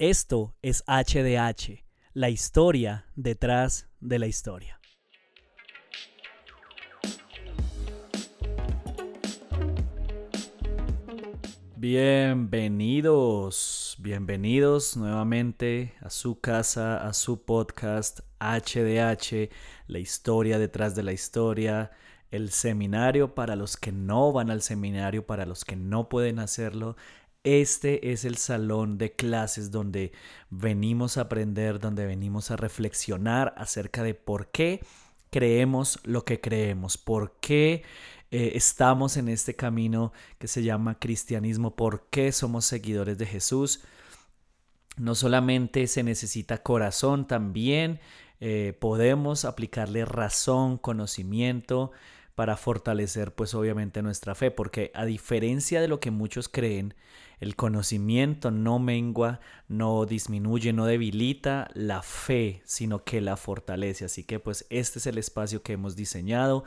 Esto es HDH, la historia detrás de la historia. Bienvenidos, bienvenidos nuevamente a su casa, a su podcast HDH, la historia detrás de la historia, el seminario para los que no van al seminario, para los que no pueden hacerlo, este es el salón de clases donde venimos a aprender, donde venimos a reflexionar acerca de por qué creemos lo que creemos, por qué eh, estamos en este camino que se llama cristianismo, por qué somos seguidores de Jesús. No solamente se necesita corazón, también eh, podemos aplicarle razón, conocimiento para fortalecer pues obviamente nuestra fe, porque a diferencia de lo que muchos creen, el conocimiento no mengua, no disminuye, no debilita la fe, sino que la fortalece. Así que pues este es el espacio que hemos diseñado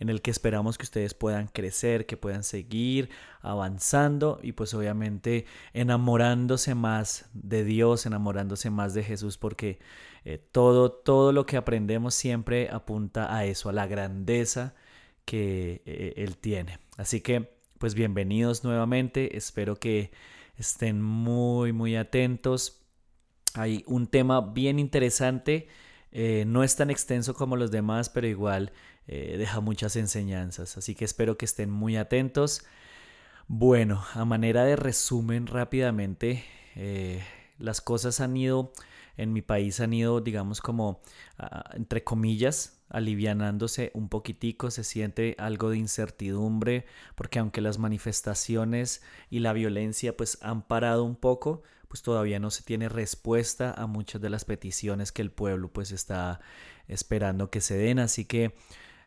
en el que esperamos que ustedes puedan crecer, que puedan seguir avanzando y pues obviamente enamorándose más de Dios, enamorándose más de Jesús, porque eh, todo, todo lo que aprendemos siempre apunta a eso, a la grandeza que eh, Él tiene. Así que pues bienvenidos nuevamente. Espero que estén muy, muy atentos. Hay un tema bien interesante. Eh, no es tan extenso como los demás, pero igual eh, deja muchas enseñanzas. Así que espero que estén muy atentos. Bueno, a manera de resumen rápidamente, eh, las cosas han ido, en mi país han ido, digamos, como, entre comillas, alivianándose un poquitico, se siente algo de incertidumbre, porque aunque las manifestaciones y la violencia pues han parado un poco, pues todavía no se tiene respuesta a muchas de las peticiones que el pueblo pues está esperando que se den, así que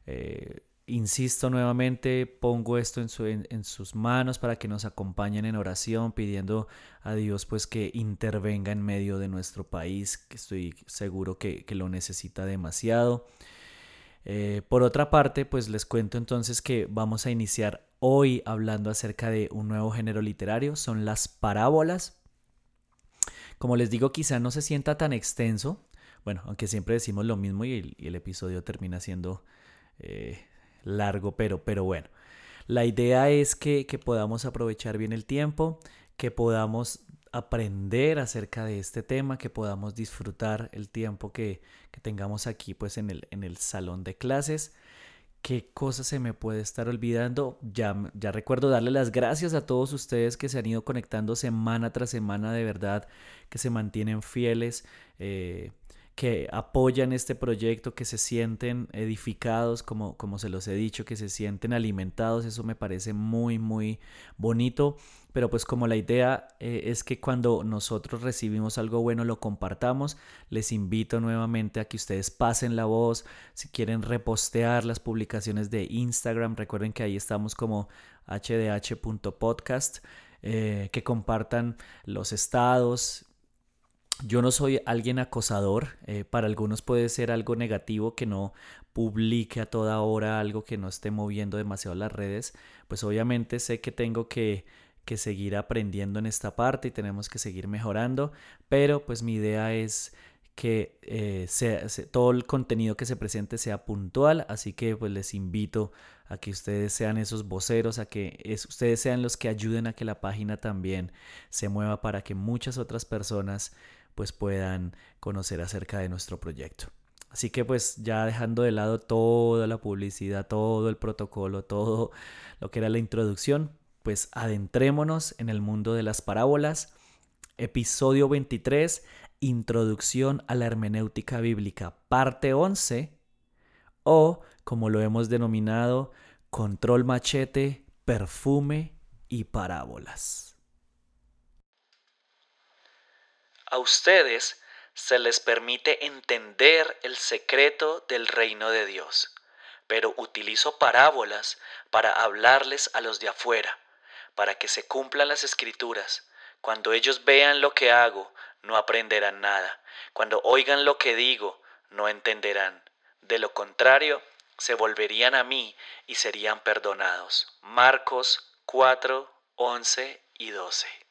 eh, insisto nuevamente, pongo esto en, en, sus manos para que nos acompañen en oración, pidiendo a Dios pues que intervenga en medio de nuestro país, que estoy seguro que, que lo necesita demasiado. Eh, por otra parte, pues les cuento entonces que vamos a iniciar hoy hablando acerca de un nuevo género literario, son las parábolas. Como les digo, quizá no se sienta tan extenso, bueno, aunque siempre decimos lo mismo y el, episodio termina siendo eh, largo, pero, pero bueno. La idea es que, que podamos aprovechar bien el tiempo, que podamos aprender acerca de este tema, que podamos disfrutar el tiempo que, tengamos aquí pues en el, en el salón de clases. ¿Qué cosa se me puede estar olvidando? Ya, ya recuerdo darle las gracias a todos ustedes que se han ido conectando semana tras semana de verdad, que se mantienen fieles. Eh, que apoyan este proyecto, que se sienten edificados, como, como se los he dicho, que se sienten alimentados, eso me parece muy, muy bonito. Pero pues como la idea eh, es que cuando nosotros recibimos algo bueno lo compartamos, les invito nuevamente a que ustedes pasen la voz, si quieren repostear las publicaciones de Instagram, recuerden que ahí estamos como hdh.podcast. Eh, que compartan los estados, yo no soy alguien acosador, eh, para algunos puede ser algo negativo que no publique a toda hora algo que no esté moviendo demasiado las redes, pues obviamente sé que tengo que, que seguir aprendiendo en esta parte y tenemos que seguir mejorando, pero pues mi idea es que eh, sea, todo el contenido que se presente sea puntual, así que pues les invito a que ustedes sean esos voceros, a que ustedes sean los que ayuden a que la página también se mueva para que muchas otras personas pues puedan conocer acerca de nuestro proyecto. Así que pues ya dejando de lado toda la publicidad, todo el protocolo, todo lo que era la introducción, pues adentrémonos en el mundo de las parábolas. Episodio 23, Introducción a la Hermenéutica Bíblica, parte 11, o como lo hemos denominado, Control Machete, Perfume y Parábolas. A ustedes se les permite entender el secreto del reino de Dios, pero utilizo parábolas para hablarles a los de afuera, para que se cumplan las escrituras. Cuando ellos vean lo que hago, no aprenderán nada. Cuando oigan lo que digo, no entenderán. De lo contrario, se volverían a mí y serían perdonados. Marcos 4, 11 y 12.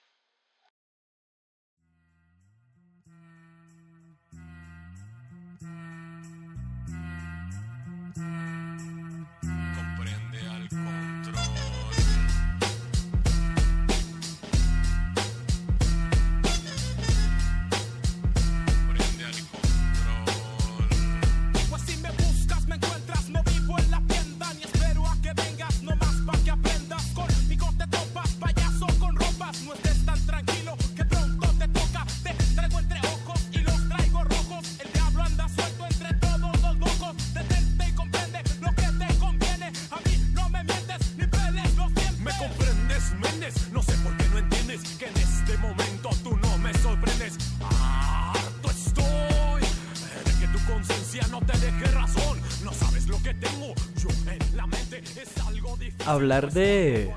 Hablar de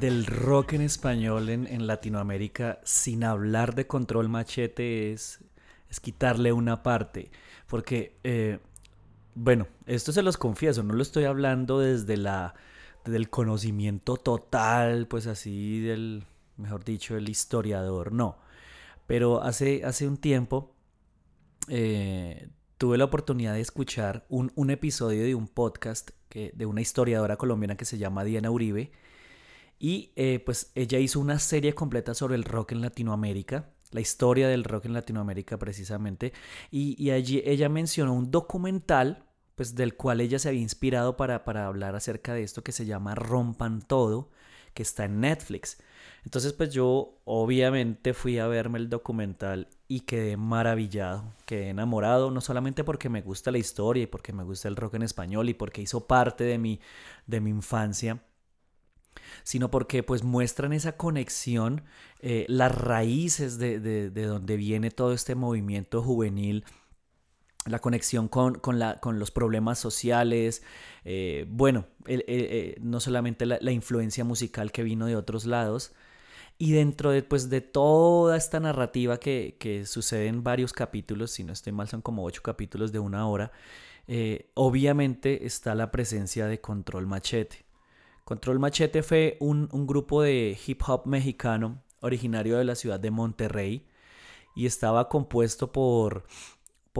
del rock en español en, Latinoamérica sin hablar de control machete es, es quitarle una parte. Porque, eh, bueno, esto se los confieso, no lo estoy hablando desde la del conocimiento total, pues así del, mejor dicho, el historiador, no. Pero hace, hace un tiempo eh, tuve la oportunidad de escuchar un, un episodio de un podcast que, de una historiadora colombiana que se llama Diana Uribe. Y eh, pues ella hizo una serie completa sobre el rock en Latinoamérica, la historia del rock en Latinoamérica precisamente. Y, allí ella mencionó un documental pues del cual ella se había inspirado para, para hablar acerca de esto que se llama Rompan Todo, que está en Netflix. Entonces pues yo obviamente fui a verme el documental y quedé maravillado, quedé enamorado, no solamente porque me gusta la historia y porque me gusta el rock en español y porque hizo parte de mi, de mi infancia, sino porque pues muestran esa conexión, eh, las raíces de, de, de, donde viene todo este movimiento juvenil, la conexión con, con, la, con los problemas sociales, eh, bueno, eh, no solamente la, la influencia musical que vino de otros lados, y dentro de, pues, de toda esta narrativa que, sucede en varios capítulos, si no estoy mal son como ocho capítulos de una hora, eh, obviamente está la presencia de Control Machete. Control Machete fue un, grupo de hip hop mexicano originario de la ciudad de Monterrey y estaba compuesto por,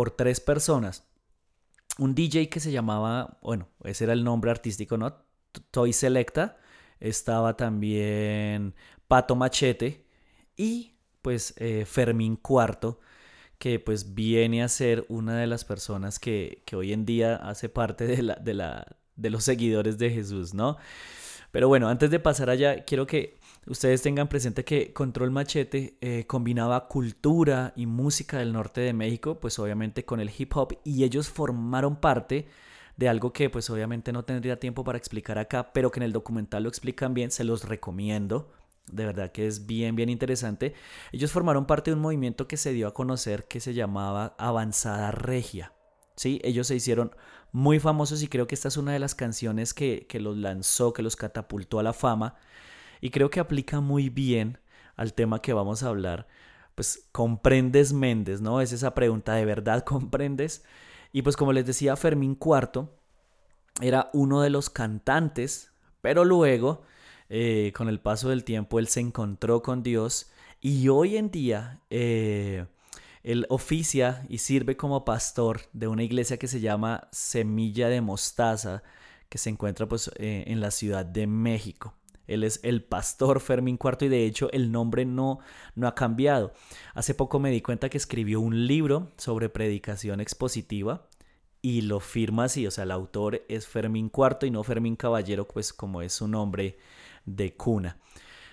por tres personas. Un DJ que se llamaba, bueno, ese era el nombre artístico, ¿no? Toy Selecta. Estaba también Pato Machete y pues eh, Fermín Cuarto, que pues viene a ser una de las personas que, hoy en día hace parte de, la, de, la, de los seguidores de Jesús, ¿no? Pero bueno, antes de pasar allá, quiero que ustedes tengan presente que Control Machete eh, combinaba cultura y música del norte de México, pues obviamente con el hip hop, y ellos formaron parte de algo que pues obviamente no tendría tiempo para explicar acá, pero que en el documental lo explican bien, se los recomiendo. De verdad que es bien, bien interesante. Ellos formaron parte de un movimiento que se dio a conocer que se llamaba Avanzada Regia. ¿sí? Ellos se hicieron muy famosos y creo que esta es una de las canciones que, que los lanzó, que los catapultó a la fama. Y creo que aplica muy bien al tema que vamos a hablar. Pues, ¿comprendes Méndez? ¿No? Es esa pregunta, ¿de verdad comprendes? Y pues como les decía, Fermín Cuarto era uno de los cantantes, pero luego eh, con el paso del tiempo él se encontró con Dios y hoy en día eh, él oficia y sirve como pastor de una iglesia que se llama Semilla de Mostaza, que se encuentra pues eh, en la Ciudad de México. Él es el pastor Fermín Cuarto y de hecho el nombre no, no ha cambiado. Hace poco me di cuenta que escribió un libro sobre predicación expositiva y lo firma así, o sea, el autor es Fermín Cuarto y no Fermín Caballero, pues como es su nombre de cuna.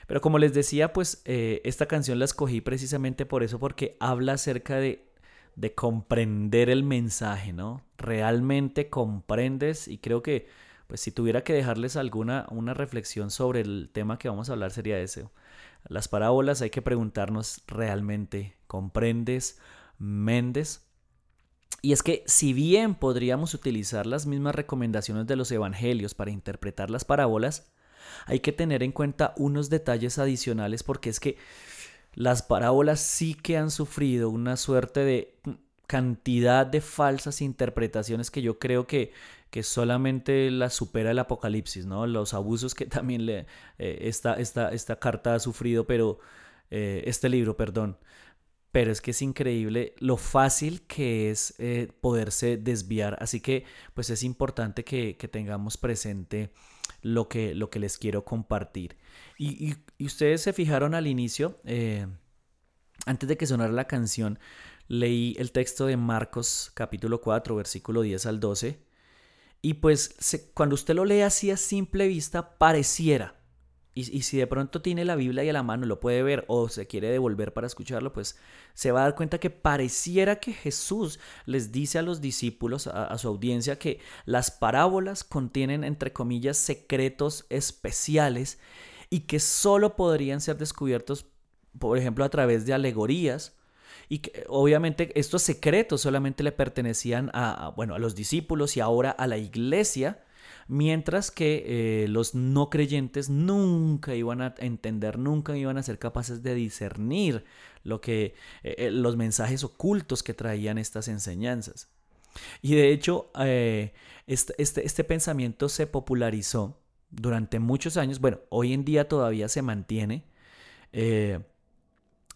Pero como les decía, pues eh, esta canción la escogí precisamente por eso, porque habla acerca de, de comprender el mensaje, ¿no? Realmente comprendes y creo que, pues si tuviera que dejarles alguna una reflexión sobre el tema que vamos a hablar sería ese. Las parábolas hay que preguntarnos realmente, ¿comprendes? Méndez. Y es que si bien podríamos utilizar las mismas recomendaciones de los evangelios para interpretar las parábolas, hay que tener en cuenta unos detalles adicionales porque es que las parábolas sí que han sufrido una suerte de cantidad de falsas interpretaciones que yo creo que, que solamente las supera el apocalipsis, ¿no? Los abusos que también le, eh, esta, esta, carta ha sufrido, pero eh, este libro, perdón. Pero es que es increíble lo fácil que es eh, poderse desviar. Así que pues es importante que, que tengamos presente lo que, lo que les quiero compartir. Y, ustedes se fijaron al inicio, antes de que sonara la canción, leí el texto de Marcos capítulo 4, versículo 10 al 12. Y pues cuando usted lo lee así a simple vista, pareciera. Y, si de pronto tiene la Biblia ahí a la mano, lo puede ver o se quiere devolver para escucharlo, pues se va a dar cuenta que pareciera que Jesús les dice a los discípulos, a, su audiencia, que las parábolas contienen, entre comillas, secretos especiales y que solo podrían ser descubiertos, por ejemplo, a través de alegorías y que obviamente estos secretos solamente le pertenecían a, bueno, a los discípulos y ahora a la iglesia mientras que eh, los no creyentes nunca iban a entender, nunca iban a ser capaces de discernir lo que, eh, eh, los mensajes ocultos que traían estas enseñanzas. Y de hecho, este, este, este, pensamiento se popularizó durante muchos años, bueno, hoy en día todavía se mantiene,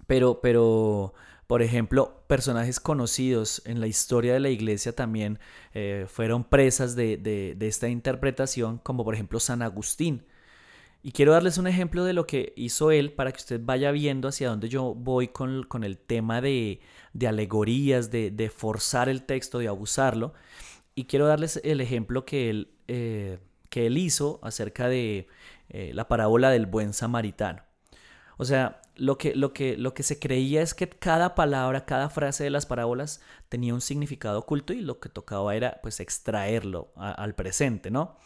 pero, pero por ejemplo, personajes conocidos en la historia de la iglesia también eh, fueron presas de, esta interpretación, como por ejemplo San Agustín. Y quiero darles un ejemplo de lo que hizo él para que usted vaya viendo hacia dónde yo voy con, el tema de, alegorías, de, forzar el texto, de abusarlo. Y quiero darles el ejemplo que él, eh, que él hizo acerca de eh, la parábola del buen samaritano. O sea, lo que, lo, que, lo que se creía es que cada palabra, cada frase de las parábolas tenía un significado oculto y lo que tocaba era pues extraerlo al presente, ¿no?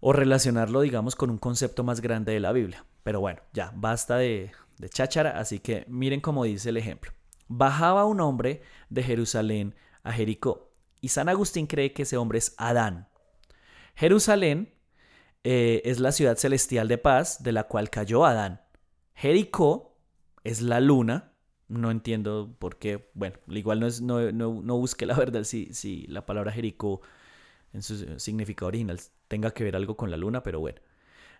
O relacionarlo, digamos, con un concepto más grande de la Biblia. Pero bueno, ya, basta de, cháchara, así que miren cómo dice el ejemplo. Bajaba un hombre de Jerusalén a Jericó y San Agustín cree que ese hombre es Adán. Jerusalén eh, es la ciudad celestial de paz de la cual cayó Adán. Jericó es la luna. No entiendo por qué. Bueno, igual no, es, no, no, busque la verdad si, si la palabra Jericó en su significado original tenga que ver algo con la luna, pero bueno.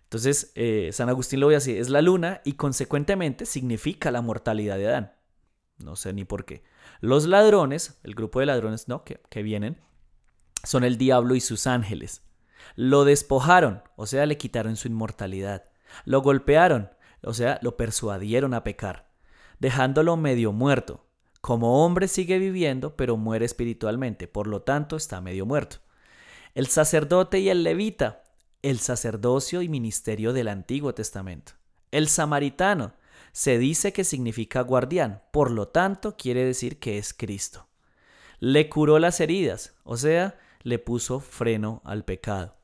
Entonces, eh, San Agustín lo ve así, es la luna y consecuentemente significa la mortalidad de Adán. No sé ni por qué. Los ladrones, el grupo de ladrones ¿no? que, que vienen, son el diablo y sus ángeles. Lo despojaron, o sea, le quitaron su inmortalidad. Lo golpearon, o sea, lo persuadieron a pecar, dejándolo medio muerto. Como hombre sigue viviendo, pero muere espiritualmente, por lo tanto está medio muerto. El sacerdote y el levita, el sacerdocio y ministerio del Antiguo Testamento. El samaritano, se dice que significa guardián, por lo tanto quiere decir que es Cristo. Le curó las heridas, o sea, le puso freno al pecado.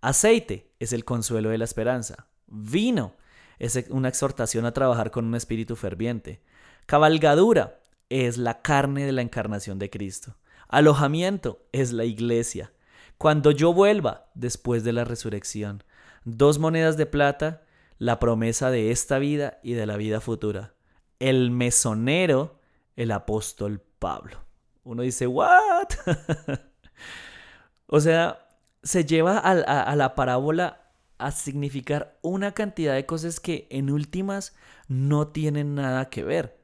Aceite es el consuelo de la esperanza. Vino es una exhortación a trabajar con un espíritu ferviente. Cabalgadura es la carne de la encarnación de Cristo. Alojamiento es la iglesia. Cuando yo vuelva después de la resurrección, dos monedas de plata, la promesa de esta vida y de la vida futura. El mesonero, el apóstol Pablo. Uno dice, ¿what? o sea, se lleva a, a la parábola a significar una cantidad de cosas que en últimas no tienen nada que ver.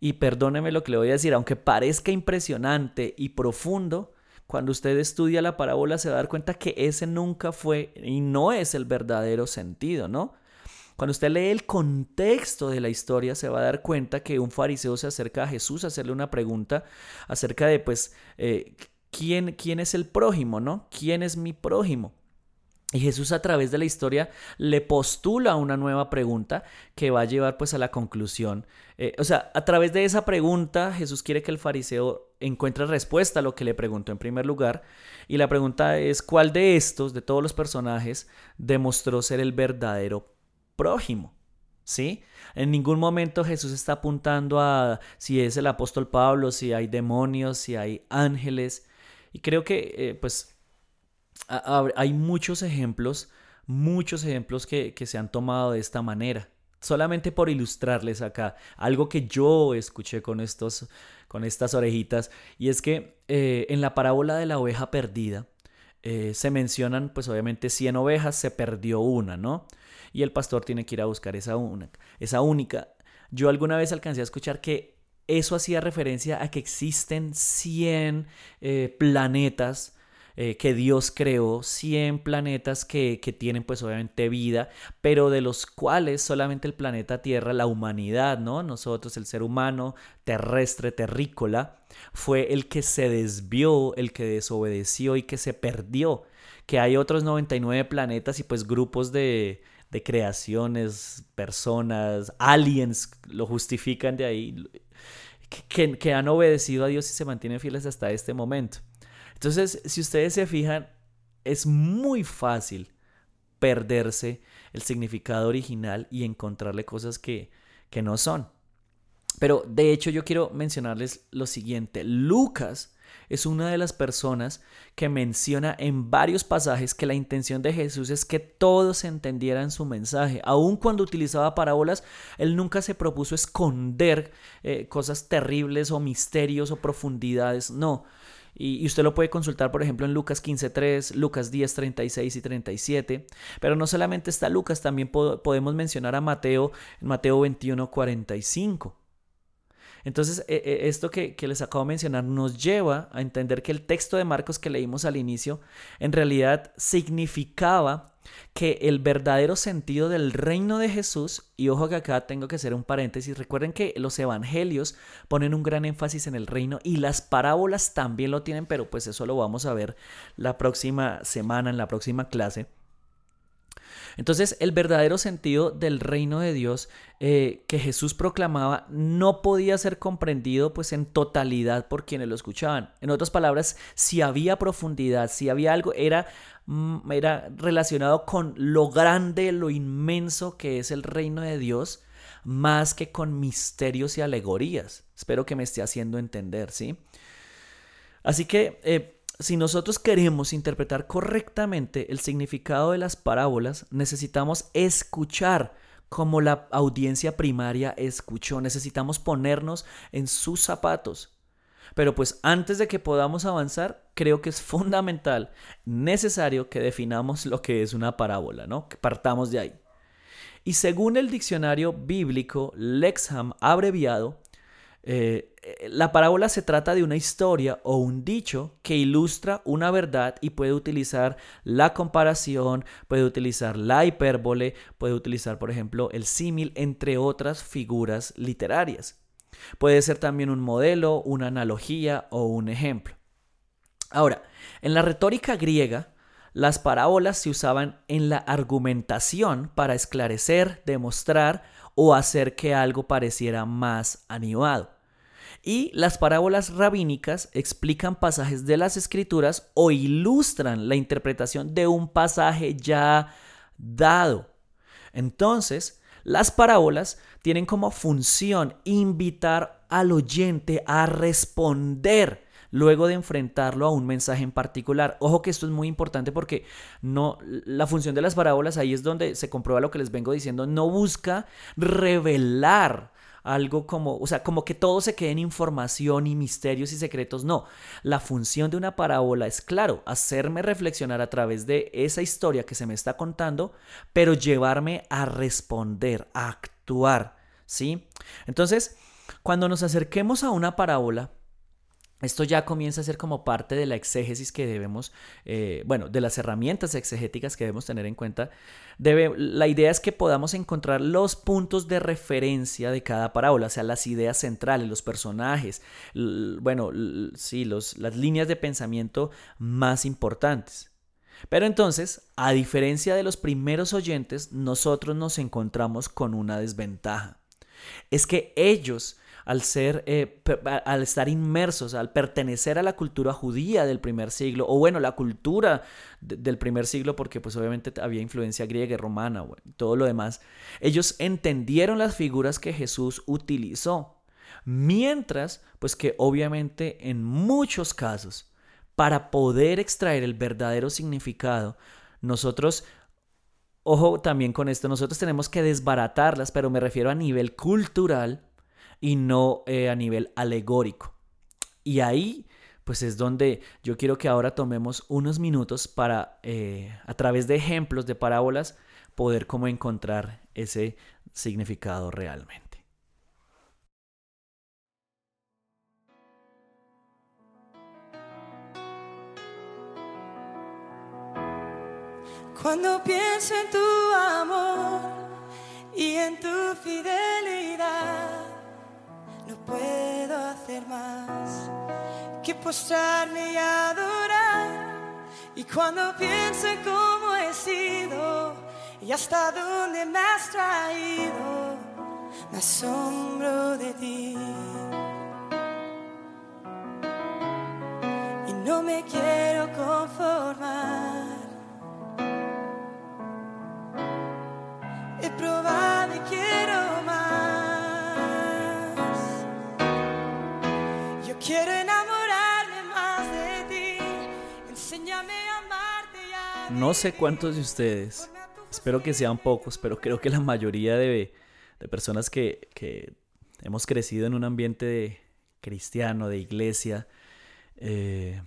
Y perdóneme lo que le voy a decir, aunque parezca impresionante y profundo, cuando usted estudia la parábola se va a dar cuenta que ese nunca fue y no es el verdadero sentido, ¿no? Cuando usted lee el contexto de la historia se va a dar cuenta que un fariseo se acerca a Jesús a hacerle una pregunta acerca de, pues, eh, ¿quién, ¿quién es el prójimo, no? ¿Quién es mi prójimo? Y Jesús a través de la historia le postula una nueva pregunta que va a llevar pues a la conclusión. Eh, o sea, a través de esa pregunta Jesús quiere que el fariseo encuentre respuesta a lo que le preguntó en primer lugar. Y la pregunta es, ¿cuál de estos, de todos los personajes, demostró ser el verdadero prójimo? ¿Sí? En ningún momento Jesús está apuntando a si es el apóstol Pablo, si hay demonios, si hay ángeles. Y creo que eh, pues hay muchos ejemplos, muchos ejemplos que, se han tomado de esta manera. Solamente por ilustrarles acá algo que yo escuché con, estos, con estas orejitas, y es que eh, en la parábola de la oveja perdida eh, se mencionan, pues obviamente 100 ovejas, se perdió una, ¿no? Y el pastor tiene que ir a buscar esa, una, esa única. Yo alguna vez alcancé a escuchar que eso hacía referencia a que existen 100 eh, planetas eh, que Dios creó 100 planetas que, que, tienen pues obviamente vida, pero de los cuales solamente el planeta Tierra, la humanidad, ¿no? Nosotros, el ser humano terrestre, terrícola, fue el que se desvió, el que desobedeció y que se perdió. Que hay otros 99 planetas y pues grupos de, de creaciones, personas, aliens, lo justifican de ahí, que, que, han obedecido a Dios y se mantienen fieles hasta este momento. Entonces, si ustedes se fijan, es muy fácil perderse el significado original y encontrarle cosas que, que no son. Pero de hecho yo quiero mencionarles lo siguiente. Lucas es una de las personas que menciona en varios pasajes que la intención de Jesús es que todos entendieran su mensaje. Aun cuando utilizaba parábolas, él nunca se propuso esconder eh, cosas terribles o misterios o profundidades. No, y, usted lo puede consultar, por ejemplo, en Lucas 15.3, Lucas 10, 36 y 37. Pero no solamente está Lucas, también podemos mencionar a Mateo en Mateo 21, 45. Entonces, e, e, esto que, que, les acabo de mencionar nos lleva a entender que el texto de Marcos que leímos al inicio en realidad significaba que el verdadero sentido del reino de Jesús, y ojo que acá tengo que hacer un paréntesis, recuerden que los evangelios ponen un gran énfasis en el reino y las parábolas también lo tienen, pero pues eso lo vamos a ver la próxima semana, en la próxima clase. Entonces, el verdadero sentido del reino de Dios eh, que Jesús proclamaba no podía ser comprendido pues en totalidad por quienes lo escuchaban. En otras palabras, si había profundidad, si había algo, era, mm, era relacionado con lo grande, lo inmenso que es el reino de Dios, más que con misterios y alegorías. Espero que me esté haciendo entender, ¿sí? Así que... Eh, si nosotros queremos interpretar correctamente el significado de las parábolas, necesitamos escuchar como la audiencia primaria escuchó. Necesitamos ponernos en sus zapatos. Pero pues antes de que podamos avanzar, creo que es fundamental, necesario que definamos lo que es una parábola, ¿no? Que partamos de ahí. Y según el diccionario bíblico Lexham abreviado, eh, la parábola se trata de una historia o un dicho que ilustra una verdad y puede utilizar la comparación, puede utilizar la hipérbole, puede utilizar, por ejemplo, el símil, entre otras figuras literarias. Puede ser también un modelo, una analogía o un ejemplo. Ahora, en la retórica griega, las parábolas se usaban en la argumentación para esclarecer, demostrar o hacer que algo pareciera más animado. Y las parábolas rabínicas explican pasajes de las escrituras o ilustran la interpretación de un pasaje ya dado. Entonces, las parábolas tienen como función invitar al oyente a responder luego de enfrentarlo a un mensaje en particular. Ojo que esto es muy importante porque no la función de las parábolas ahí es donde se comprueba lo que les vengo diciendo, no busca revelar algo como, o sea, como que todo se quede en información y misterios y secretos. No, la función de una parábola es, claro, hacerme reflexionar a través de esa historia que se me está contando, pero llevarme a responder, a actuar, ¿sí? Entonces, cuando nos acerquemos a una parábola, esto ya comienza a ser como parte de la exégesis que debemos, eh, bueno, de las herramientas exegéticas que debemos tener en cuenta. Debe, la idea es que podamos encontrar los puntos de referencia de cada parábola, o sea, las ideas centrales, los personajes, bueno, sí, los, las líneas de pensamiento más importantes. Pero entonces, a diferencia de los primeros oyentes, nosotros nos encontramos con una desventaja. Es que ellos al ser, eh, al estar inmersos, al pertenecer a la cultura judía del primer siglo, o bueno, la cultura del primer siglo, porque pues obviamente había influencia griega y romana, todo lo demás, ellos entendieron las figuras que Jesús utilizó. Mientras, pues que obviamente en muchos casos, para poder extraer el verdadero significado, nosotros Ojo también con esto, nosotros tenemos que desbaratarlas, pero me refiero a nivel cultural y no eh, a nivel alegórico. Y ahí pues es donde yo quiero que ahora tomemos unos minutos para, eh, a través de ejemplos de parábolas, poder como encontrar ese significado realmente. Cuando pienso en tu amor y en tu fidelidad no puedo hacer más que postrarme y adorar. Y cuando pienso en cómo he sido y hasta dónde me has traído, me asombro de ti. Y no me quiero conformar. He probado no sé cuántos de ustedes, espero que sean pocos, pero creo que la mayoría de, de personas que, hemos crecido en un ambiente cristiano, de iglesia, eh,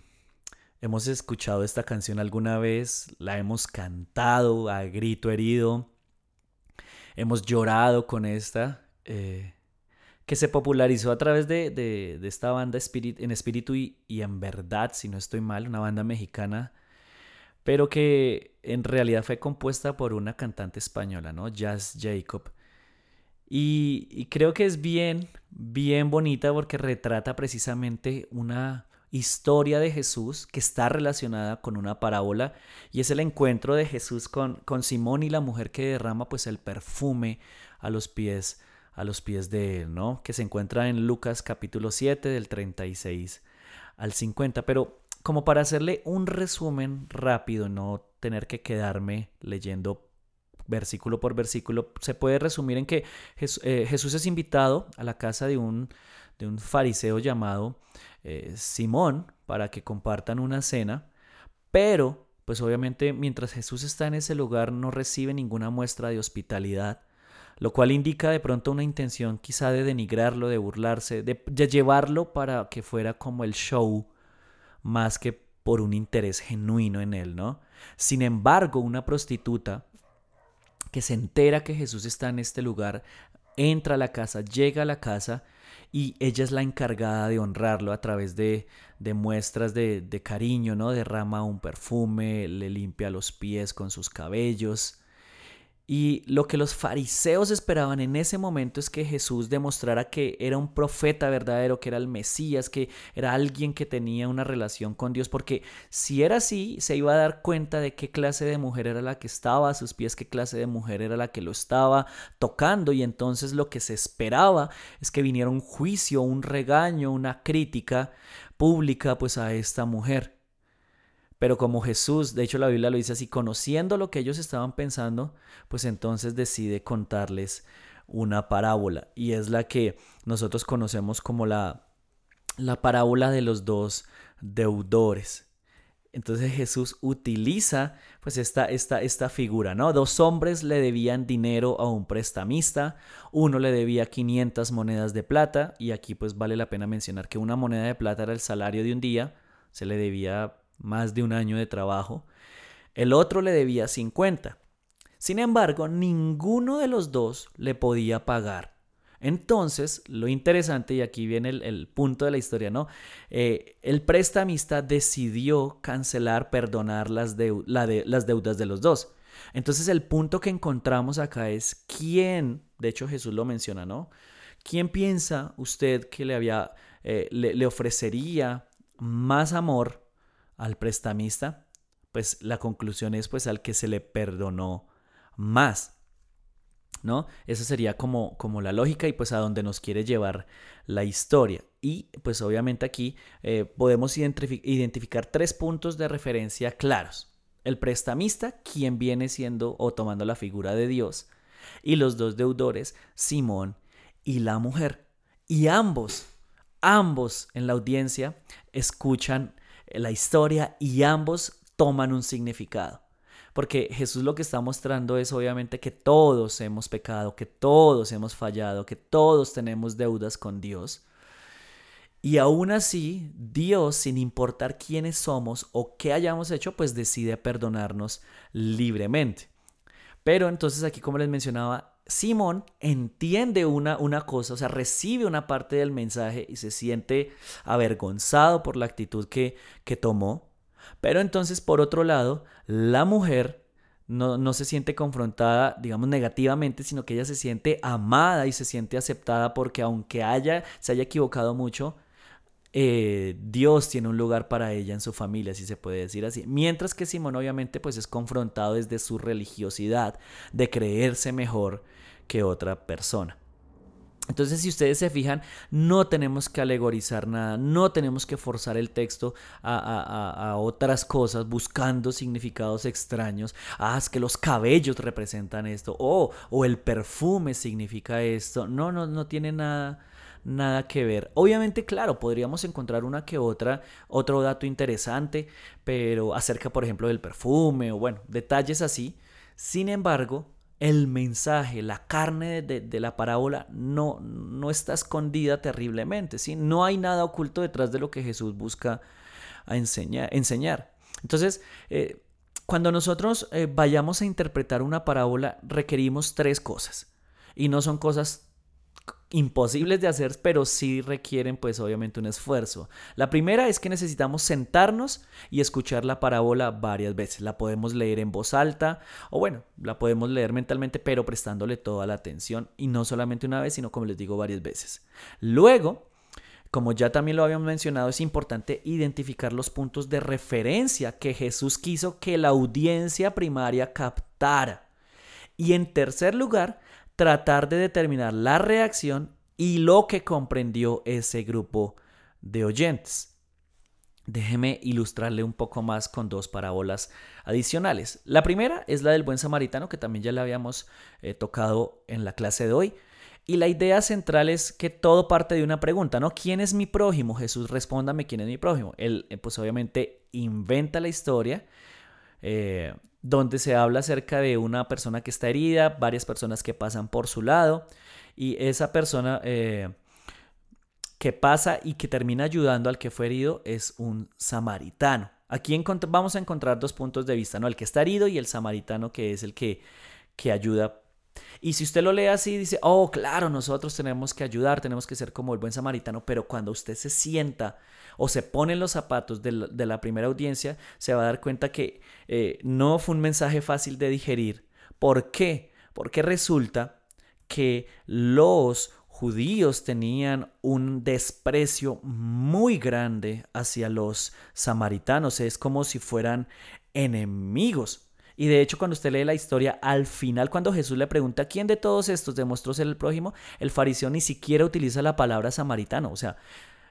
hemos escuchado esta canción alguna vez, la hemos cantado a grito herido, hemos llorado con esta. Eh, que se popularizó a través de, de, esta banda en espíritu y, en verdad, si no estoy mal, una banda mexicana, pero que en realidad fue compuesta por una cantante española, ¿no? Jazz Jacob. Y, creo que es bien, bien bonita porque retrata precisamente una historia de Jesús que está relacionada con una parábola y es el encuentro de Jesús con, con Simón y la mujer que derrama pues el perfume a los pies a los pies de él, ¿no? Que se encuentra en Lucas capítulo 7 del 36 al 50. Pero como para hacerle un resumen rápido, no tener que quedarme leyendo versículo por versículo, se puede resumir en que eh, Jesús es invitado a la casa de un, de un fariseo llamado eh, Simón para que compartan una cena, pero pues obviamente mientras Jesús está en ese lugar no recibe ninguna muestra de hospitalidad lo cual indica de pronto una intención quizá de denigrarlo, de burlarse, de, llevarlo para que fuera como el show más que por un interés genuino en él, ¿no? Sin embargo, una prostituta que se entera que Jesús está en este lugar, entra a la casa, llega a la casa y ella es la encargada de honrarlo a través de, de muestras de, de, cariño, ¿no? Derrama un perfume, le limpia los pies con sus cabellos, y lo que los fariseos esperaban en ese momento es que Jesús demostrara que era un profeta verdadero, que era el Mesías, que era alguien que tenía una relación con Dios, porque si era así, se iba a dar cuenta de qué clase de mujer era la que estaba a sus pies, qué clase de mujer era la que lo estaba tocando, y entonces lo que se esperaba es que viniera un juicio, un regaño, una crítica pública pues a esta mujer. Pero como Jesús, de hecho la Biblia lo dice así, conociendo lo que ellos estaban pensando, pues entonces decide contarles una parábola. Y es la que nosotros conocemos como la, la parábola de los dos deudores. Entonces Jesús utiliza pues esta, esta, esta figura, ¿no? Dos hombres le debían dinero a un prestamista, uno le debía 500 monedas de plata y aquí pues vale la pena mencionar que una moneda de plata era el salario de un día, se le debía más de un año de trabajo. El otro le debía 50. Sin embargo, ninguno de los dos le podía pagar. Entonces, lo interesante, y aquí viene el, punto de la historia, ¿no? Eh, el prestamista decidió cancelar, perdonar las, las deudas de los dos. Entonces, el punto que encontramos acá es quién, de hecho Jesús lo menciona, ¿no? ¿Quién piensa usted que le, había, eh, le ofrecería más amor al prestamista, pues la conclusión es pues al que se le perdonó más. ¿No? Esa sería como, como la lógica y pues a donde nos quiere llevar la historia. Y pues obviamente aquí eh, podemos identificar tres puntos de referencia claros. El prestamista, quien viene siendo o tomando la figura de Dios, y los dos deudores, Simón y la mujer. Y ambos, ambos en la audiencia escuchan la historia y ambos toman un significado. Porque Jesús lo que está mostrando es obviamente que todos hemos pecado, que todos hemos fallado, que todos tenemos deudas con Dios. Y aún así, Dios, sin importar quiénes somos o qué hayamos hecho, pues decide perdonarnos libremente. Pero entonces aquí, como les mencionaba, Simón entiende una, una cosa, o sea, recibe una parte del mensaje y se siente avergonzado por la actitud que, que tomó. Pero entonces, por otro lado, la mujer no, no, se siente confrontada, digamos, negativamente, sino que ella se siente amada y se siente aceptada porque aunque haya, se haya equivocado mucho, eh, Dios tiene un lugar para ella en su familia, si se puede decir así. Mientras que Simón obviamente pues es confrontado desde su religiosidad, de creerse mejor que otra persona. Entonces, si ustedes se fijan, no tenemos que alegorizar nada, no tenemos que forzar el texto a, otras cosas buscando significados extraños. Ah, es que los cabellos representan esto, o, o el perfume significa esto. No, no, no tiene nada nada que ver. Obviamente, claro, podríamos encontrar una que otra, otro dato interesante, pero acerca, por ejemplo, del perfume o bueno, detalles así. Sin embargo, el mensaje, la carne de, la parábola no, no está escondida terriblemente, ¿sí? No hay nada oculto detrás de lo que Jesús busca enseñar. Entonces, eh, cuando nosotros eh, vayamos a interpretar una parábola, requerimos tres cosas. Y no son cosas imposibles de hacer, pero sí requieren pues obviamente un esfuerzo. La primera es que necesitamos sentarnos y escuchar la parábola varias veces. La podemos leer en voz alta o bueno, la podemos leer mentalmente, pero prestándole toda la atención y no solamente una vez, sino como les digo varias veces. Luego, como ya también lo habíamos mencionado, es importante identificar los puntos de referencia que Jesús quiso que la audiencia primaria captara. Y en tercer lugar, tratar de determinar la reacción y lo que comprendió ese grupo de oyentes. Déjeme ilustrarle un poco más con dos parábolas adicionales. La primera es la del buen samaritano, que también ya la habíamos eh, tocado en la clase de hoy. Y la idea central es que todo parte de una pregunta, ¿no? ¿Quién es mi prójimo? Jesús, respóndame quién es mi prójimo. Él, eh, pues obviamente, inventa la historia. Eh, donde se habla acerca de una persona que está herida, varias personas que pasan por su lado y esa persona eh, que pasa y que termina ayudando al que fue herido es un samaritano. Aquí vamos a encontrar dos puntos de vista, ¿no? El que está herido y el samaritano que es el que, que ayuda y si usted lo lee así, dice, oh, claro, nosotros tenemos que ayudar, tenemos que ser como el buen samaritano, pero cuando usted se sienta o se pone en los zapatos de la, primera audiencia, se va a dar cuenta que eh, no fue un mensaje fácil de digerir. ¿Por qué? Porque resulta que los judíos tenían un desprecio muy grande hacia los samaritanos. Es como si fueran enemigos. Y de hecho, cuando usted lee la historia, al final, cuando Jesús le pregunta quién de todos estos demostró ser el prójimo, el fariseo ni siquiera utiliza la palabra samaritano. O sea,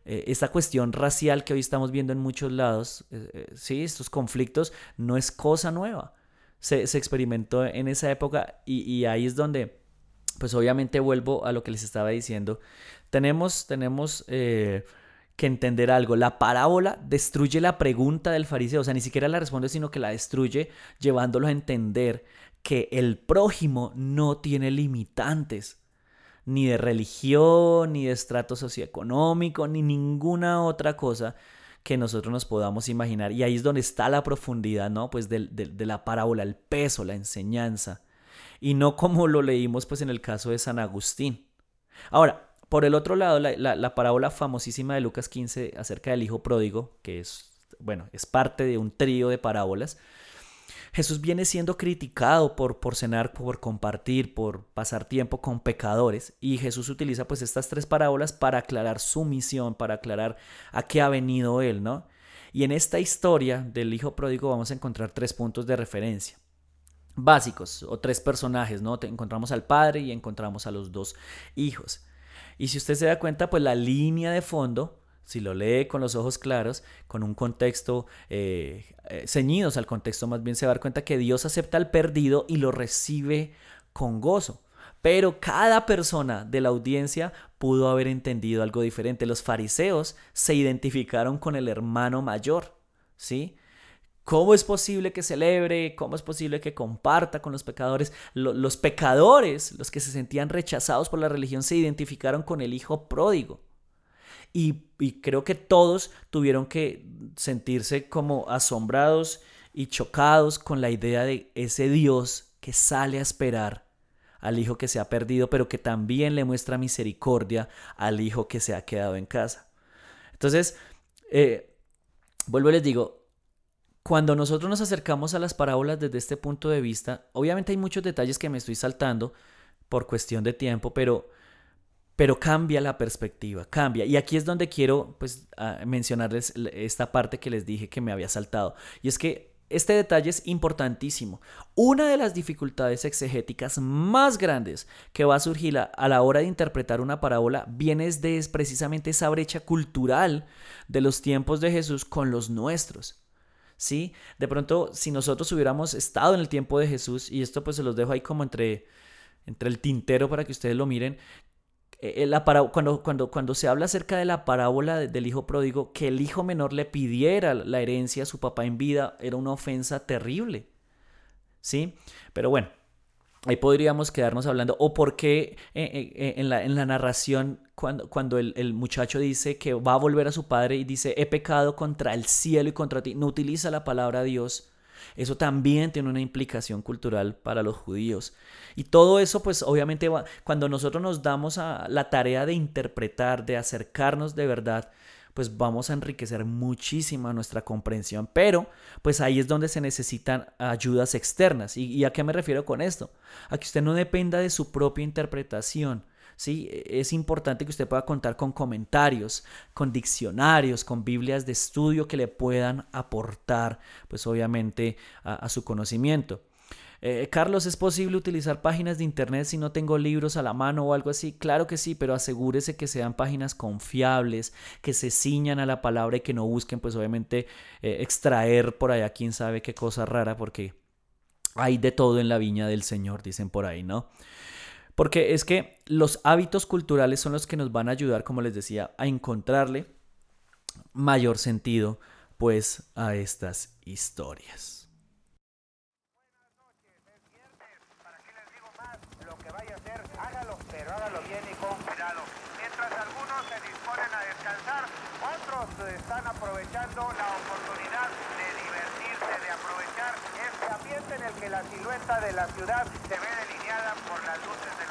eh, esta cuestión racial que hoy estamos viendo en muchos lados, eh, eh, sí, estos conflictos, no es cosa nueva. Se, experimentó en esa época y, ahí es donde, pues obviamente vuelvo a lo que les estaba diciendo. Tenemos, tenemos que entender algo. La parábola destruye la pregunta del fariseo, o sea, ni siquiera la responde, sino que la destruye llevándolo a entender que el prójimo no tiene limitantes, ni de religión, ni de estrato socioeconómico, ni ninguna otra cosa que nosotros nos podamos imaginar. Y ahí es donde está la profundidad, ¿no? Pues de, de la parábola, el peso, la enseñanza. Y no como lo leímos pues en el caso de San Agustín. Ahora, por el otro lado, la, parábola famosísima de Lucas 15 acerca del hijo pródigo, que es, bueno, es parte de un trío de parábolas, Jesús viene siendo criticado por, por cenar, por compartir, por pasar tiempo con pecadores y Jesús utiliza pues estas tres parábolas para aclarar su misión, para aclarar a qué ha venido él, ¿no? Y en esta historia del hijo pródigo vamos a encontrar tres puntos de referencia básicos o tres personajes, ¿no? Encontramos al padre y encontramos a los dos hijos. Y si usted se da cuenta, pues la línea de fondo, si lo lee con los ojos claros, con un contexto eh, eh, ceñidos al contexto, más bien se va a dar cuenta que Dios acepta al perdido y lo recibe con gozo. Pero cada persona de la audiencia pudo haber entendido algo diferente. Los fariseos se identificaron con el hermano mayor, ¿sí? ¿Cómo es posible que celebre? ¿Cómo es posible que comparta con los pecadores? los pecadores, los que se sentían rechazados por la religión, se identificaron con el hijo pródigo. Y, creo que todos tuvieron que sentirse como asombrados y chocados con la idea de ese Dios que sale a esperar al hijo que se ha perdido, pero que también le muestra misericordia al hijo que se ha quedado en casa. Entonces, eh, vuelvo y les digo, cuando nosotros nos acercamos a las parábolas desde este punto de vista, obviamente hay muchos detalles que me estoy saltando por cuestión de tiempo, pero, pero cambia la perspectiva, cambia. Y aquí es donde quiero pues, mencionarles esta parte que les dije que me había saltado. Y es que este detalle es importantísimo. Una de las dificultades exegéticas más grandes que va a surgir a, la hora de interpretar una parábola viene de precisamente esa brecha cultural de los tiempos de Jesús con los nuestros. ¿Sí? De pronto, si nosotros hubiéramos estado en el tiempo de Jesús, y esto pues se los dejo ahí como entre, entre el tintero para que ustedes lo miren, eh, la cuando, cuando, cuando se habla acerca de la parábola del hijo pródigo, que el hijo menor le pidiera la herencia a su papá en vida era una ofensa terrible. ¿Sí? Pero bueno, ahí podríamos quedarnos hablando. O por qué eh, en, la, en, la, narración, cuando, cuando el, el, muchacho dice que va a volver a su padre y dice, he pecado contra el cielo y contra ti, no utiliza la palabra Dios eso también tiene una implicación cultural para los judíos. Y todo eso, pues obviamente, cuando nosotros nos damos a la tarea de interpretar, de acercarnos de verdad, pues vamos a enriquecer muchísimo nuestra comprensión. Pero, pues ahí es donde se necesitan ayudas externas. ¿Y, ¿Y, a qué me refiero con esto? A que usted no dependa de su propia interpretación, ¿sí? Es importante que usted pueda contar con comentarios, con diccionarios, con Biblias de estudio que le puedan aportar, pues obviamente, a, su conocimiento. Eh, Carlos, ¿es posible utilizar páginas de internet si no tengo libros a la mano o algo así? Claro que sí, pero asegúrese que sean páginas confiables, que se ciñan a la palabra y que no busquen, pues obviamente, eh, extraer por allá quién sabe qué cosa rara, porque hay de todo en la viña del Señor, dicen por ahí, ¿no? Porque es que los hábitos culturales son los que nos van a ayudar, como les decía, a encontrarle mayor sentido pues a estas historias. Buenas noches, es viernes, ¿para qué les digo más? Lo que vaya a hacer, hágalo, pero hágalo bien y con cuidado. Mientras algunos se disponen a descansar, otros están aprovechando la oportunidad de divertirse, de aprovechar este ambiente en el que la silueta de la ciudad se ve delineada por las luces de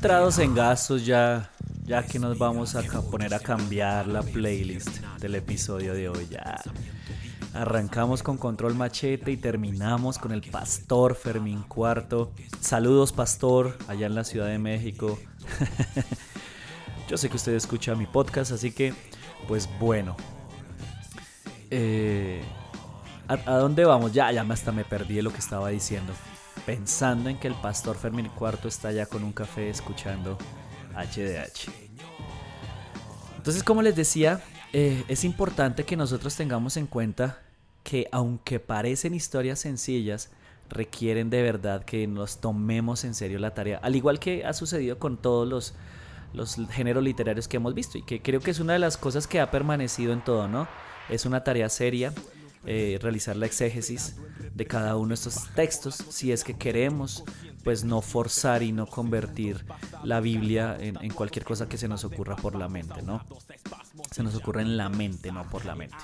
entrados en gastos ya, ya que nos vamos a poner a cambiar la playlist del episodio de hoy. Ya arrancamos con Control Machete y terminamos con el Pastor Fermín Cuarto. Saludos Pastor, allá en la Ciudad de México. Yo sé que usted escucha mi podcast, así que, pues bueno. Eh, ¿a, ¿a, dónde vamos? Ya, ya hasta me perdí de lo que estaba diciendo pensando en que el pastor Fermín Cuarto está ya con un café escuchando HDH. Entonces, como les decía, eh, es importante que nosotros tengamos en cuenta que aunque parecen historias sencillas, requieren de verdad que nos tomemos en serio la tarea, al igual que ha sucedido con todos los, los géneros literarios que hemos visto y que creo que es una de las cosas que ha permanecido en todo, ¿no? Es una tarea seria eh, realizar la exégesis de cada uno de estos textos si es que queremos pues no forzar y no convertir la Biblia en, cualquier cosa que se nos ocurra por la mente, ¿no? Se nos ocurre en la mente, no por la mente.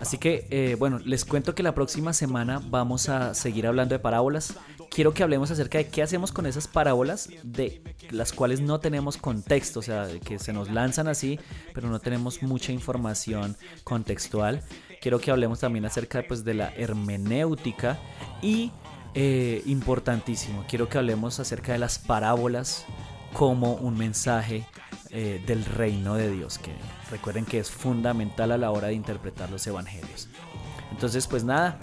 Así que, eh, bueno, les cuento que la próxima semana vamos a seguir hablando de parábolas. Quiero que hablemos acerca de qué hacemos con esas parábolas de las cuales no tenemos contexto, o sea, que se nos lanzan así, pero no tenemos mucha información contextual quiero que hablemos también acerca pues, de la hermenéutica y, eh, importantísimo, quiero que hablemos acerca de las parábolas como un mensaje eh, del reino de Dios, que recuerden que es fundamental a la hora de interpretar los evangelios. Entonces, pues nada,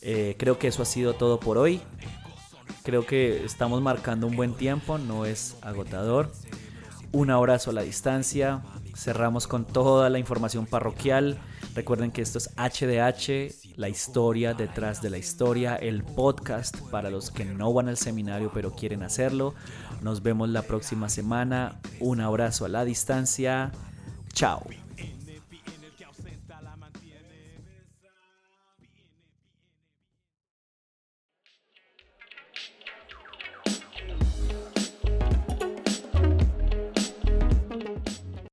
eh, creo que eso ha sido todo por hoy. Creo que estamos marcando un buen tiempo, no es agotador. Un abrazo a la distancia. Cerramos con toda la información parroquial. Recuerden que esto es HDH, la historia detrás de la historia, el podcast para los que no van al seminario pero quieren hacerlo. Nos vemos la próxima semana. Un abrazo a la distancia. Chao.